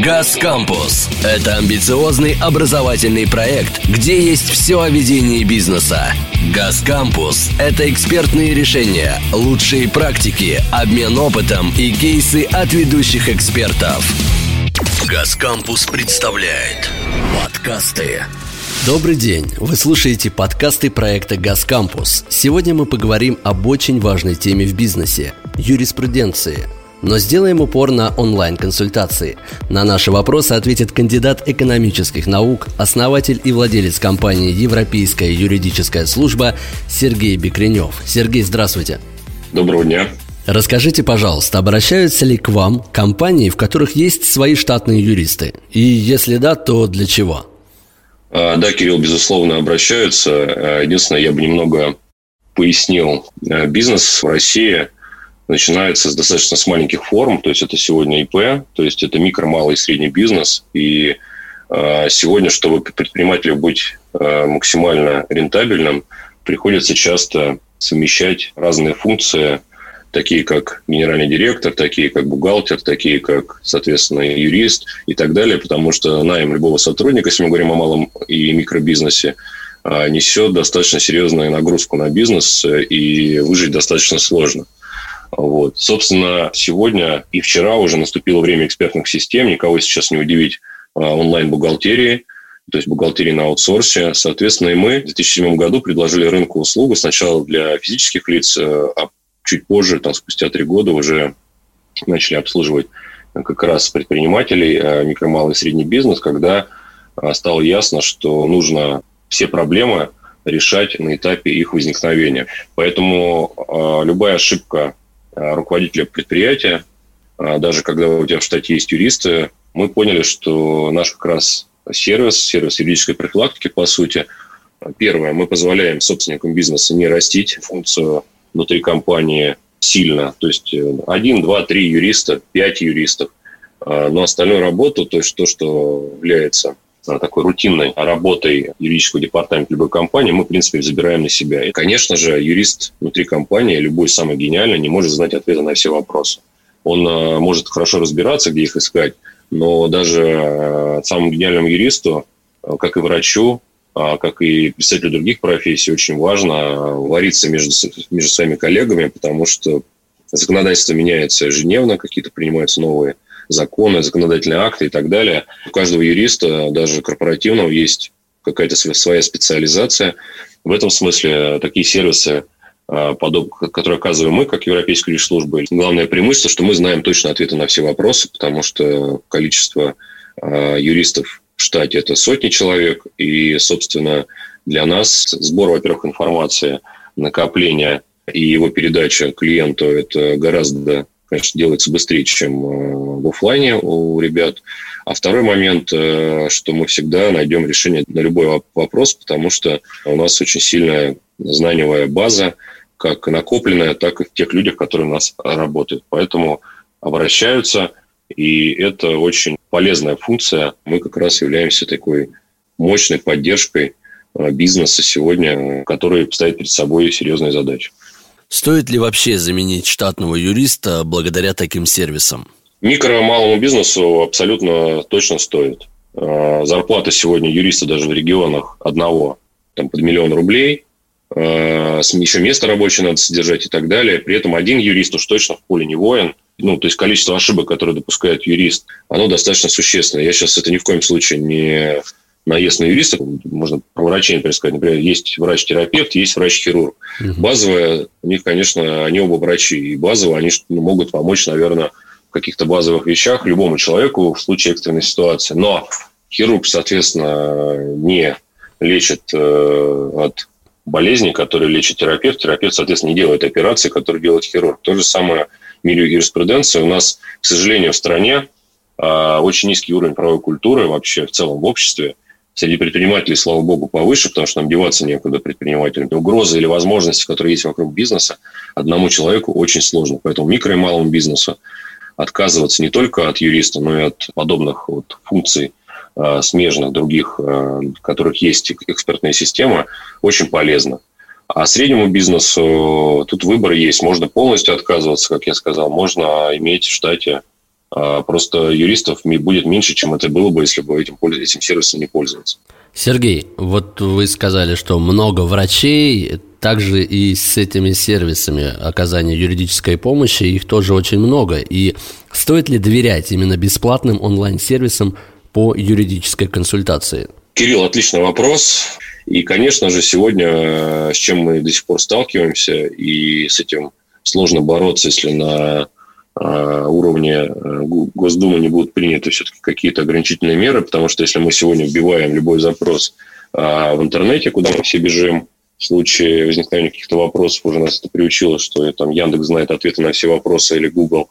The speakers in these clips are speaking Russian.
«Газ Кампус» — это амбициозный образовательный проект, где есть все о ведении бизнеса. «Газ Кампус» — это экспертные решения, лучшие практики, обмен опытом и кейсы от ведущих экспертов. «Газ Кампус» представляет подкасты. Добрый день! Вы слушаете подкасты проекта «Газ Кампус». Сегодня мы поговорим об очень важной теме в бизнесе – юриспруденции – но сделаем упор на онлайн-консультации. На наши вопросы ответит кандидат экономических наук, основатель и владелец компании «Европейская юридическая служба» Сергей Бекренев. Сергей, здравствуйте. Доброго дня. Расскажите, пожалуйста, обращаются ли к вам компании, в которых есть свои штатные юристы? И если да, то для чего? А, да, Кирилл, безусловно, обращаются. А, единственное, я бы немного пояснил. А, бизнес в России – начинается с достаточно с маленьких форм, то есть это сегодня ИП, то есть это микро, малый и средний бизнес. И э, сегодня, чтобы предпринимателю быть э, максимально рентабельным, приходится часто совмещать разные функции, такие как генеральный директор, такие как бухгалтер, такие как, соответственно, юрист и так далее, потому что найм любого сотрудника, если мы говорим о малом и микробизнесе, э, несет достаточно серьезную нагрузку на бизнес, и выжить достаточно сложно. Вот. Собственно, сегодня и вчера уже наступило время экспертных систем. Никого сейчас не удивить а, онлайн-бухгалтерии, то есть бухгалтерии на аутсорсе. Соответственно, и мы в 2007 году предложили рынку услугу сначала для физических лиц, э, а чуть позже, там, спустя три года, уже начали обслуживать как раз предпринимателей, э, микро, и средний бизнес, когда э, стало ясно, что нужно все проблемы решать на этапе их возникновения. Поэтому любая ошибка руководителя предприятия, э, даже когда у тебя в штате есть юристы, мы поняли, что наш как раз сервис, сервис юридической профилактики, по сути, первое, мы позволяем собственникам бизнеса не растить функцию внутри компании сильно, то есть э, один, два, три юриста, пять юристов, но остальную работу, то есть то, что является такой рутинной работой юридического департамента любой компании, мы, в принципе, забираем на себя. И, конечно же, юрист внутри компании, любой самый гениальный, не может знать ответы на все вопросы. Он э, может хорошо разбираться, где их искать, но даже э, самому гениальному юристу, э, как и врачу, как и представителю других профессий, очень важно вариться между, между своими коллегами, потому что законодательство меняется ежедневно, какие-то принимаются новые законы, законодательные акты и так далее. У каждого юриста, даже корпоративного, есть какая-то своя специализация. В этом смысле такие сервисы, а, которые оказываем мы, как Европейская служба, главное преимущество, что мы знаем точно ответы на все вопросы, потому что количество а, юристов в штате – это сотни человек, и, собственно, для нас сбор, во-первых, информации, накопление и его передача клиенту – это гораздо конечно, делается быстрее, чем э, в офлайне у ребят. А второй момент, э, что мы всегда найдем решение на любой вопрос, потому что у нас очень сильная знаниевая база, как накопленная, так и в тех людях, которые у нас работают. Поэтому обращаются, и это очень полезная функция. Мы как раз являемся такой мощной поддержкой э, бизнеса сегодня, который ставит перед собой серьезные задачи. Стоит ли вообще заменить штатного юриста благодаря таким сервисам? Микро- и малому бизнесу абсолютно точно стоит. А, зарплата сегодня юриста даже в регионах одного там, под миллион рублей. А, Еще место рабочее надо содержать и так далее. При этом один юрист уж точно в поле не воин. Ну, то есть количество ошибок, которые допускает юрист, оно достаточно существенное. Я сейчас это ни в коем случае не наезд на юристов, можно про врачей, например, сказать, например, есть врач-терапевт, есть врач-хирург. Угу. Базовое, у них, конечно, они оба врачи, и базово они могут помочь, наверное, в каких-то базовых вещах любому человеку в случае экстренной ситуации. Но хирург, соответственно, не лечит э, от болезни, которые лечит терапевт. Терапевт, соответственно, не делает операции, которые делает хирург. То же самое в мире юриспруденции. У нас, к сожалению, в стране э, очень низкий уровень правовой культуры вообще в целом в обществе. Среди предпринимателей, слава богу, повыше, потому что нам деваться некуда предпринимателям. Угрозы или возможности, которые есть вокруг бизнеса, одному человеку очень сложно. Поэтому микро и малому бизнесу отказываться не только от юриста, но и от подобных вот функций э, смежных других, э, которых есть экспертная система, очень полезно. А среднему бизнесу тут выбор есть. Можно полностью отказываться, как я сказал, можно иметь в штате А просто юристов будет меньше, чем это было бы, если бы этим, этим сервисом не пользоваться. Сергей, вот вы сказали, что много врачей, также и с этими сервисами оказания юридической помощи, их тоже очень много. И стоит ли доверять именно бесплатным онлайн-сервисам по юридической консультации? Кирилл, отличный вопрос. И, конечно же, сегодня э, с чем мы до сих пор сталкиваемся, и с этим сложно бороться, если на уровне э, Госдумы не будут приняты все-таки какие-то ограничительные меры, потому что если мы сегодня вбиваем любой запрос в интернете, куда мы все бежим, в случае возникновения каких-то вопросов, уже нас это приучило, что там Яндекс знает ответы на все вопросы или Google,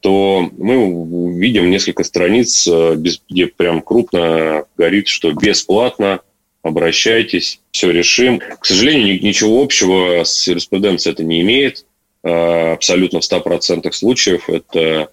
то мы видим несколько страниц, где прям крупно горит, что бесплатно обращайтесь, все решим. К сожалению, ничего общего с юриспруденцией это не имеет. А, абсолютно в 100% случаев это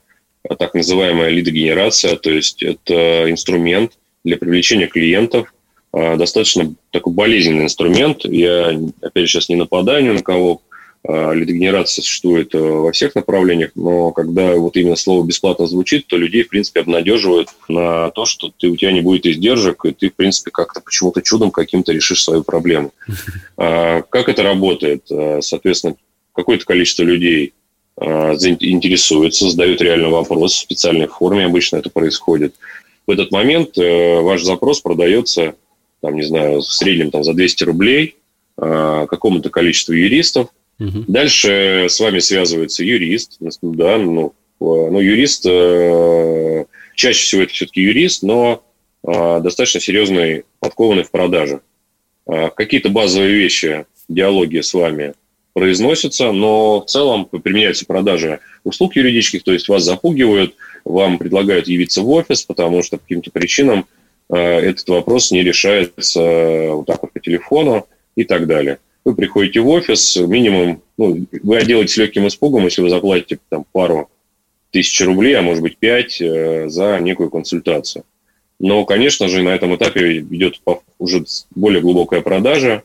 так называемая лидогенерация, то есть это инструмент для привлечения клиентов, а, достаточно такой болезненный инструмент. Я, опять же, сейчас не нападаю ни на кого, лидогенерация существует э, во всех направлениях, но когда вот именно слово «бесплатно» звучит, то людей, в принципе, обнадеживают на то, что ты, у тебя не будет издержек, и ты, в принципе, как-то почему-то чудом каким-то решишь свою проблему. А, как это работает? Соответственно, какое-то количество людей интересуется, задают реальный вопрос в специальной форме, обычно это происходит. В этот момент э, ваш запрос продается, там, не знаю, в среднем там, за 200 рублей какому-то количеству юристов, Угу. Дальше с вами связывается юрист, да, ну, ну юрист, э, чаще всего это все-таки юрист, но э, достаточно серьезный, подкованный в продаже. Э, какие-то базовые вещи, диалоги с вами произносятся, но в целом применяются продажи услуг юридических, то есть вас запугивают, вам предлагают явиться в офис, потому что по каким-то причинам э, этот вопрос не решается вот так вот по телефону и так далее вы приходите в офис, минимум, ну, вы отделаетесь легким испугом, если вы заплатите там пару тысяч рублей, а может быть пять э, за некую консультацию. Но, конечно же, на этом этапе идет уже более глубокая продажа.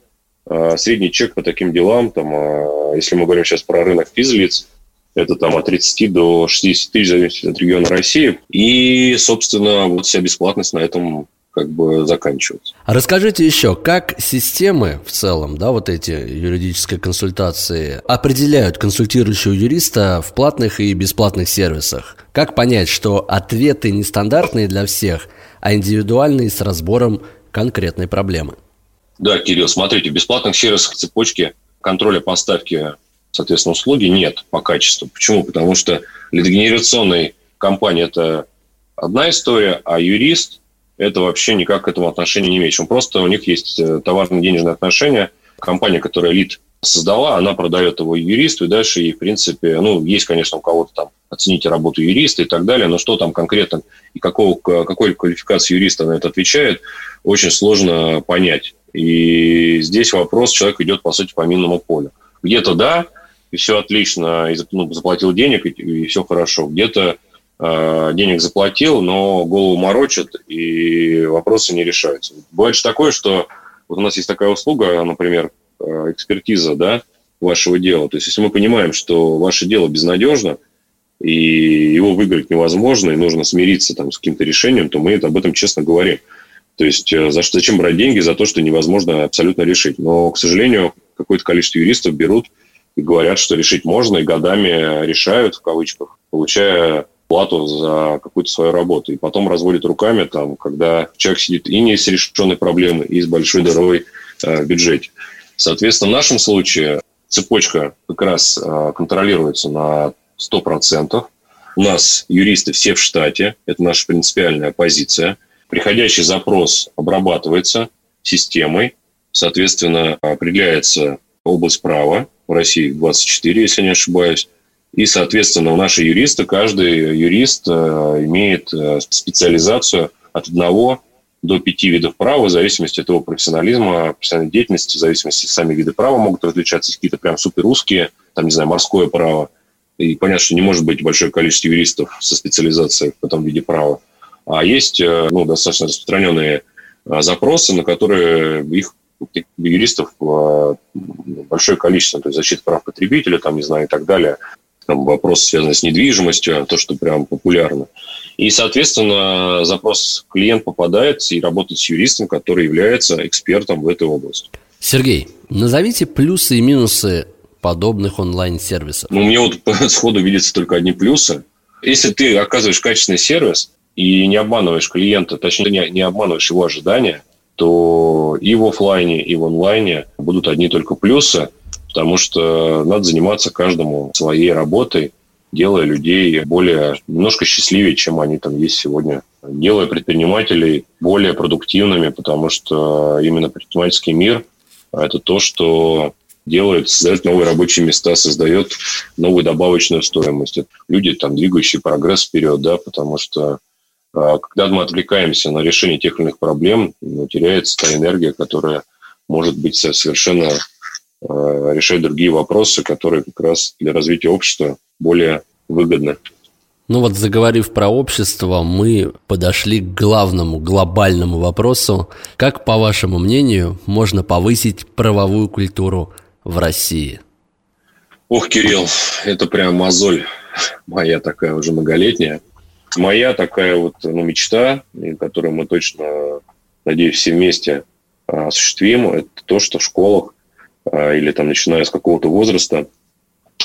Э, средний чек по таким делам, там, э, если мы говорим сейчас про рынок физлиц, это там от 30 до 60 тысяч, в зависимости от региона России. И, собственно, вот вся бесплатность на этом как бы заканчиваться. А расскажите еще, как системы в целом, да, вот эти юридические консультации определяют консультирующего юриста в платных и бесплатных сервисах? Как понять, что ответы нестандартные для всех, а индивидуальные с разбором конкретной проблемы? Да, Кирилл, смотрите, бесплатных сервисах цепочки контроля поставки, соответственно, услуги нет по качеству. Почему? Потому что лидогенерационной компании это одна история, а юрист – это вообще никак к этому отношения не имеет. Он просто у них есть э, товарно-денежные отношения. Компания, которая лид создала, она продает его юристу, и дальше ей, в принципе, ну, есть, конечно, у кого-то там оцените работу юриста и так далее, но что там конкретно и какого, какой квалификации юриста на это отвечает, очень сложно понять. И здесь вопрос, человек идет, по сути, по минному полю. Где-то да, и все отлично, и ну, заплатил денег, и, и все хорошо. Где-то Э, денег заплатил, но голову морочат, и вопросы не решаются. Бывает же такое, что вот у нас есть такая услуга, например, э, экспертиза да, вашего дела. То есть, если мы понимаем, что ваше дело безнадежно, и его выиграть невозможно, и нужно смириться там, с каким-то решением, то мы это, об этом честно говорим. То есть, э, за что, зачем брать деньги за то, что невозможно абсолютно решить. Но, к сожалению, какое-то количество юристов берут и говорят, что решить можно, и годами решают, в кавычках, получая плату за какую-то свою работу. И потом разводит руками, там, когда человек сидит и не с решенной проблемой, и с большой дырой э, в бюджете. Соответственно, в нашем случае цепочка как раз э, контролируется на 100%. У нас юристы все в штате, это наша принципиальная позиция. Приходящий запрос обрабатывается системой, соответственно, определяется область права, в России 24, если не ошибаюсь, и, соответственно, у наших юристов каждый юрист э, имеет э, специализацию от одного до пяти видов права, в зависимости от его профессионализма, профессиональной деятельности, в зависимости сами виды права могут различаться, какие-то прям супер русские, там, не знаю, морское право. И понятно, что не может быть большое количество юристов со специализацией в этом виде права. А есть э, ну, достаточно распространенные запросы, на которые их юристов большое количество, то есть защита прав потребителя, там, не знаю, и так далее. там, вопрос, связанный с недвижимостью, то, что прям популярно. И, соответственно, запрос клиент попадает и работает с юристом, который является экспертом в этой области. Сергей, назовите плюсы и минусы подобных онлайн-сервисов. Ну, мне вот сходу видятся только одни плюсы. Если ты оказываешь качественный сервис и не обманываешь клиента, точнее, не, не обманываешь его ожидания, то и в офлайне, и в онлайне будут одни только плюсы, потому что надо заниматься каждому своей работой, делая людей более, немножко счастливее, чем они там есть сегодня. Делая предпринимателей более продуктивными, потому что именно предпринимательский мир – это то, что делает, создает новые рабочие места, создает новую добавочную стоимость. Люди, там, двигающие прогресс вперед, да, потому что когда мы отвлекаемся на решение тех или иных проблем, ну, теряется та энергия, которая может быть совершенно а, решать другие вопросы, которые как раз для развития общества более выгодны. Ну вот заговорив про общество, мы подошли к главному глобальному вопросу. Как, по вашему мнению, можно повысить правовую культуру в России? Ох, Кирилл, это прям мозоль моя такая уже многолетняя. Моя такая вот ну, мечта, которую мы точно, надеюсь, все вместе а, осуществим, это то, что в школах а, или там начиная с какого-то возраста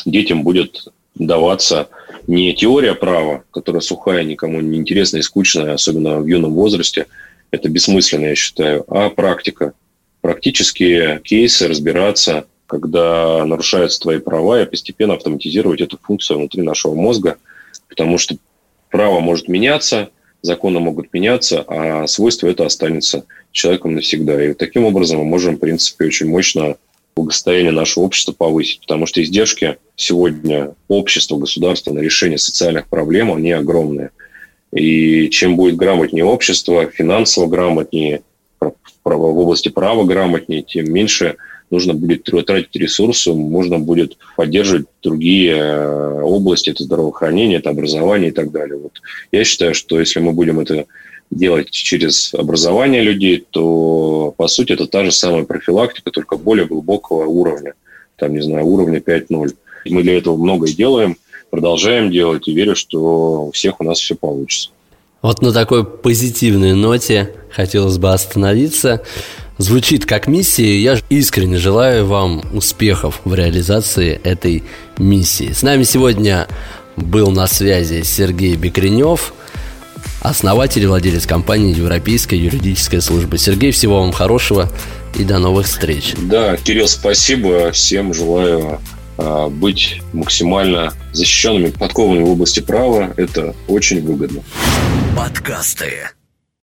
детям будет даваться не теория права, которая сухая, никому не интересная и скучная, особенно в юном возрасте, это бессмысленно, я считаю, а практика. Практические кейсы разбираться, когда нарушаются твои права, и постепенно автоматизировать эту функцию внутри нашего мозга, потому что право может меняться, законы могут меняться, а свойство это останется человеком навсегда. И таким образом мы можем, в принципе, очень мощно благосостояние нашего общества повысить, потому что издержки сегодня общества, государства на решение социальных проблем, они огромные. И чем будет грамотнее общество, финансово грамотнее, в области права грамотнее, тем меньше нужно будет тратить ресурсы, можно будет поддерживать другие э, области, это здравоохранение, это образование и так далее. Вот я считаю, что если мы будем это делать через образование людей, то, по сути, это та же самая профилактика, только более глубокого уровня. Там, не знаю, уровня 5.0. Мы для этого многое делаем, продолжаем делать, и верю, что у всех у нас все получится. Вот на такой позитивной ноте хотелось бы остановиться. Звучит как миссия, я искренне желаю вам успехов в реализации этой миссии. С нами сегодня был на связи Сергей Бекренев, основатель и владелец компании Европейская юридическая служба. Сергей, всего вам хорошего и до новых встреч. Да, Кирилл, спасибо. Всем желаю а, быть максимально защищенными, подкованными в области права. Это очень выгодно. Подкасты.